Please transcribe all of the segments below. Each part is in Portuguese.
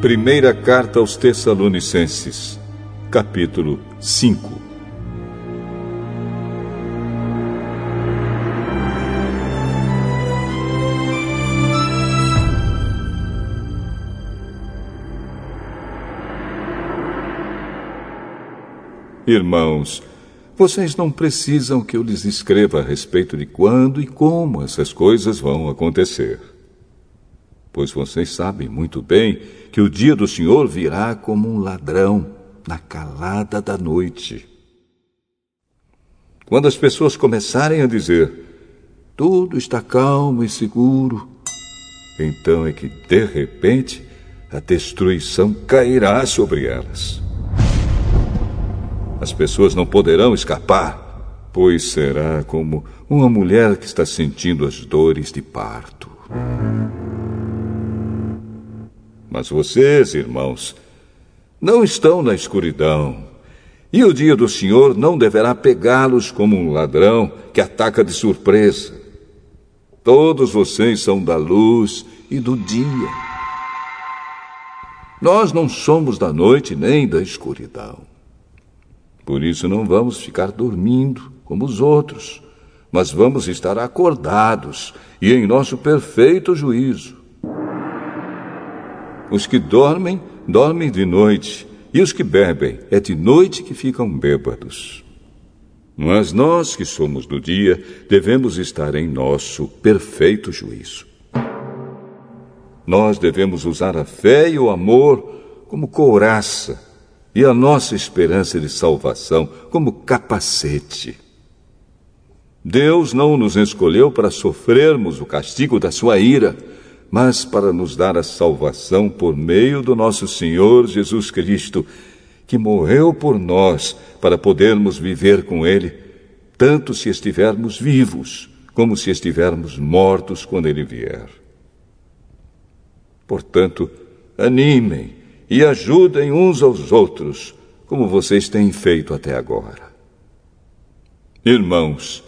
Primeira carta aos Tessalonicenses, capítulo 5. Irmãos, vocês não precisam que eu lhes escreva a respeito de quando e como essas coisas vão acontecer pois vocês sabem muito bem que o dia do Senhor virá como um ladrão na calada da noite. Quando as pessoas começarem a dizer: tudo está calmo e seguro, então é que, de repente, a destruição cairá sobre elas. As pessoas não poderão escapar, pois será como uma mulher que está sentindo as dores de parto. Mas vocês, irmãos, não estão na escuridão. E o dia do Senhor não deverá pegá-los como um ladrão que ataca de surpresa. Todos vocês são da luz e do dia. Nós não somos da noite nem da escuridão. Por isso não vamos ficar dormindo como os outros, mas vamos estar acordados e em nosso perfeito juízo. Os que dormem, dormem de noite, e os que bebem, é de noite que ficam bêbados. Mas nós que somos do dia, devemos estar em nosso perfeito juízo. Nós devemos usar a fé e o amor como couraça e a nossa esperança de salvação como capacete. Deus não nos escolheu para sofrermos o castigo da sua ira, mas para nos dar a salvação por meio do nosso Senhor Jesus Cristo, que morreu por nós para podermos viver com Ele, tanto se estivermos vivos como se estivermos mortos quando Ele vier. Portanto, animem e ajudem uns aos outros, como vocês têm feito até agora. Irmãos,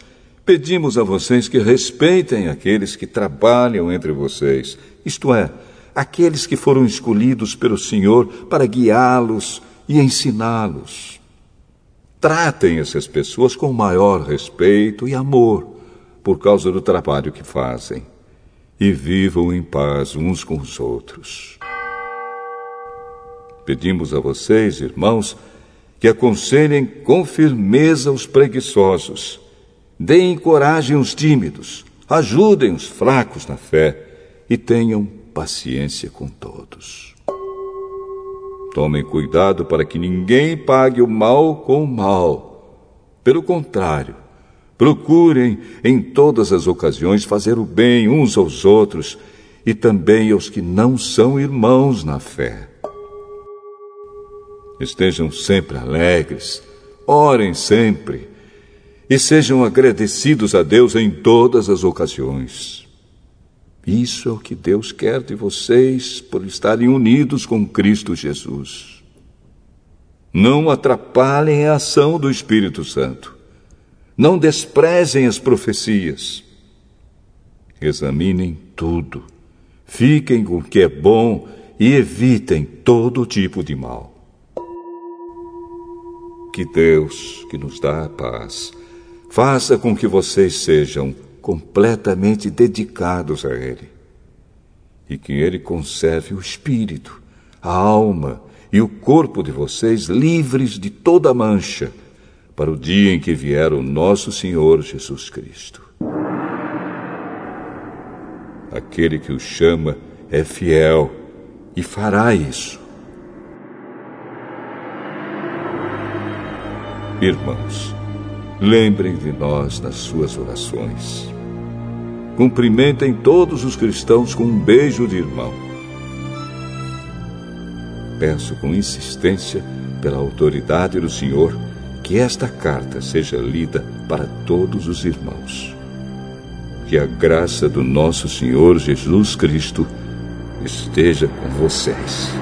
Pedimos a vocês que respeitem aqueles que trabalham entre vocês, isto é, aqueles que foram escolhidos pelo Senhor para guiá-los e ensiná-los. Tratem essas pessoas com maior respeito e amor por causa do trabalho que fazem e vivam em paz uns com os outros. Pedimos a vocês, irmãos, que aconselhem com firmeza os preguiçosos Deem coragem aos tímidos, ajudem os fracos na fé e tenham paciência com todos. Tomem cuidado para que ninguém pague o mal com o mal. Pelo contrário, procurem em todas as ocasiões fazer o bem uns aos outros e também aos que não são irmãos na fé. Estejam sempre alegres, orem sempre e sejam agradecidos a Deus em todas as ocasiões. Isso é o que Deus quer de vocês por estarem unidos com Cristo Jesus. Não atrapalhem a ação do Espírito Santo. Não desprezem as profecias. Examinem tudo. Fiquem com o que é bom e evitem todo tipo de mal. Que Deus, que nos dá a paz, faça com que vocês sejam completamente dedicados a Ele. E que Ele conserve o espírito, a alma e o corpo de vocês livres de toda mancha, para o dia em que vier o nosso Senhor Jesus Cristo. Aquele que o chama é fiel e fará isso. Irmãos, Lembrem de nós nas suas orações. Cumprimentem todos os cristãos com um beijo de irmão. Peço com insistência, pela autoridade do Senhor, que esta carta seja lida para todos os irmãos. Que a graça do nosso Senhor Jesus Cristo esteja com vocês.